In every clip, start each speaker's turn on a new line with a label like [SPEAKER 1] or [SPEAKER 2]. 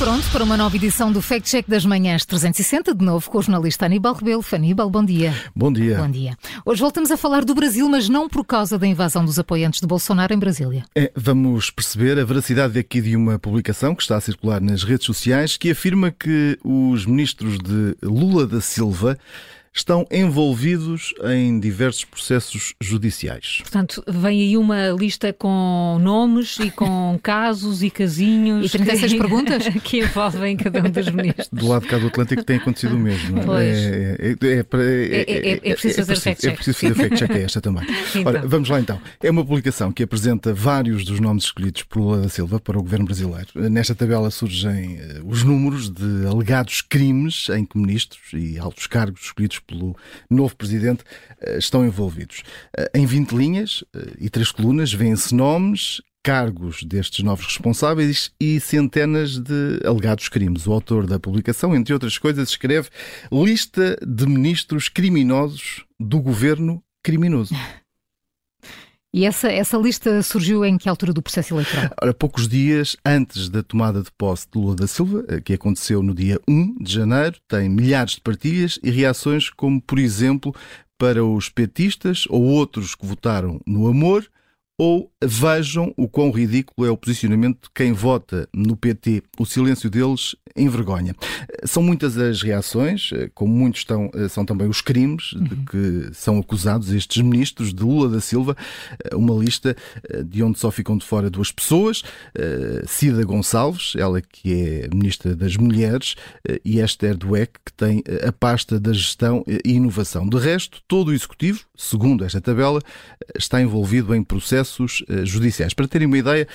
[SPEAKER 1] pronto para uma nova edição do Fact Check das Manhãs 360, de novo com o jornalista Aníbal Rebelo. Aníbal, bom dia.
[SPEAKER 2] Bom dia.
[SPEAKER 1] Bom dia. Hoje voltamos a falar do Brasil, mas não por causa da invasão dos apoiantes de Bolsonaro em Brasília.
[SPEAKER 2] É, vamos perceber a veracidade aqui de uma publicação que está a circular nas redes sociais que afirma que os ministros de Lula da Silva estão envolvidos em diversos processos judiciais.
[SPEAKER 3] Portanto, vem aí uma lista com nomes e com casos e casinhos.
[SPEAKER 1] E 36
[SPEAKER 3] que,
[SPEAKER 1] perguntas
[SPEAKER 3] que envolvem cada um dos ministros.
[SPEAKER 2] Do lado de cá do Atlântico tem acontecido o mesmo.
[SPEAKER 3] Pois.
[SPEAKER 2] É, é, é,
[SPEAKER 3] é, preciso fazer fact-check.
[SPEAKER 2] É preciso fazer fact-check a esta também. Então. Ora, vamos lá então. É uma publicação que apresenta vários dos nomes escolhidos por Lula da Silva para o governo brasileiro. Nesta tabela surgem os números de alegados crimes em que ministros e altos cargos escolhidos pelo novo presidente eh, estão envolvidos. Eh, em 20 linhas eh, e três colunas vêem-se nomes, cargos destes novos responsáveis e centenas de alegados crimes. O autor da publicação, entre outras coisas, escreve lista de ministros criminosos do governo criminoso.
[SPEAKER 1] E essa, essa lista surgiu em que altura do processo eleitoral?
[SPEAKER 2] Ora, poucos dias antes da tomada de posse de Lula da Silva, eh, que aconteceu no dia 1 de janeiro, tem milhares de partilhas e reações, como, por exemplo, para os petistas ou outros que votaram no amor, ou vejam o quão ridículo é o posicionamento de quem vota no PT. O silêncio deles envergonha. São muitas as reações, como muitos estão, são também os crimes de uhum. que são acusados estes ministros de Lula da Silva. Uma lista de onde só ficam de fora duas pessoas: Cida Gonçalves, ela que é ministra das Mulheres, e Esther Dweck, que tem a pasta da gestão e inovação. De resto, todo o executivo, segundo esta tabela, está envolvido em processo processos uh, judiciais. Para terem uma ideia,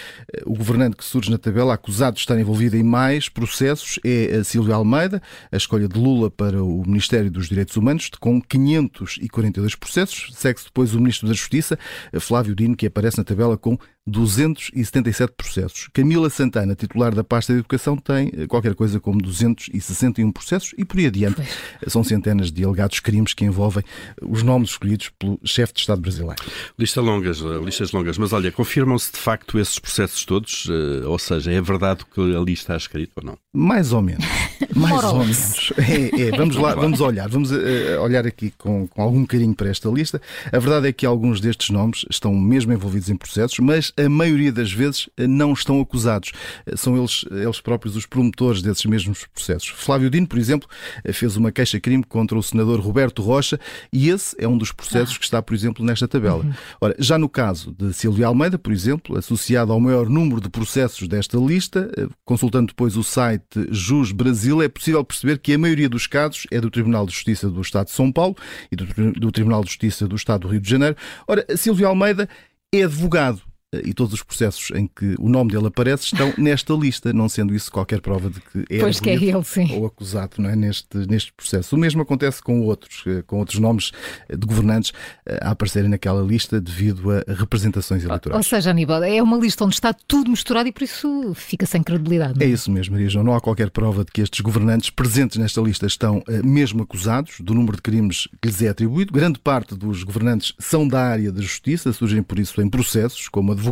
[SPEAKER 2] uh, o governante que surge na tabela, acusado de estar envolvido em mais processos, é a Silvia Almeida, a escolha de Lula para o Ministério dos Direitos Humanos, com 542 processos. Segue-se depois o Ministro da Justiça, Flávio Dino, que aparece na tabela com 277 processos. Camila Santana, titular da pasta de Educação, tem eh, qualquer coisa como 261 processos e por aí adiante. Pois. São centenas de alegados crimes que envolvem os nomes escolhidos pelo chefe de Estado brasileiro.
[SPEAKER 4] Lista longas, listas longas. Mas olha, confirmam-se de facto esses processos todos? Eh, ou seja, é verdade o que ali está escrito ou não?
[SPEAKER 2] Mais ou menos. Mais ou menos. É, é. Vamos lá, vamos olhar. Vamos uh, olhar aqui com, com algum carinho para esta lista. A verdade é que alguns destes nomes estão mesmo envolvidos em processos, mas a maioria das vezes uh, não estão acusados. Uh, são eles, eles próprios os promotores desses mesmos processos. Flávio Dino, por exemplo, fez uma queixa-crime contra o senador Roberto Rocha e esse é um dos processos ah. que está, por exemplo, nesta tabela. Uhum. Ora, já no caso de Silvia Almeida, por exemplo, associado ao maior número de processos desta lista, consultando depois o site Jus Brasil, é possível perceber que a maioria dos casos é do Tribunal de Justiça do Estado de São Paulo e do, do Tribunal de Justiça do Estado do Rio de Janeiro. Ora, Silvio Almeida é advogado e todos os processos em que o nome dele aparece estão nesta lista, não sendo isso qualquer prova de que é,
[SPEAKER 1] pois que é ele, sim.
[SPEAKER 2] ou acusado não é? neste, neste processo. O mesmo acontece com outros, eh, com outros nomes eh, de governantes eh, a aparecerem naquela lista devido a representações eleitorais.
[SPEAKER 1] Ou seja, Aníbal, é uma lista onde está tudo misturado e por isso fica sem credibilidade.
[SPEAKER 2] É? é isso mesmo, Maria João. Não há qualquer prova de que estes governantes presentes nesta lista estão mesmo acusados do número de crimes que lhes é atribuído. Grande parte dos governantes são da área da justiça, surgem por isso em processos, como advogados.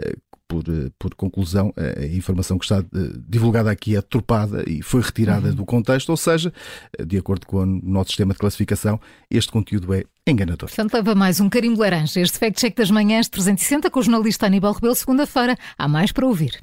[SPEAKER 2] Eh, por, eh, por, conclusão, eh, a informação que está divulgada aqui é tropada e foi retirada uhum. do contexto, ou seja, de acordo com o nosso sistema de classificação, este conteúdo é enganador.
[SPEAKER 1] Portanto, leva mais um carimbo laranja. Este fact-check das manhãs 360 com o jornalista Aníbal Rebelo, segunda-feira. Há mais para ouvir.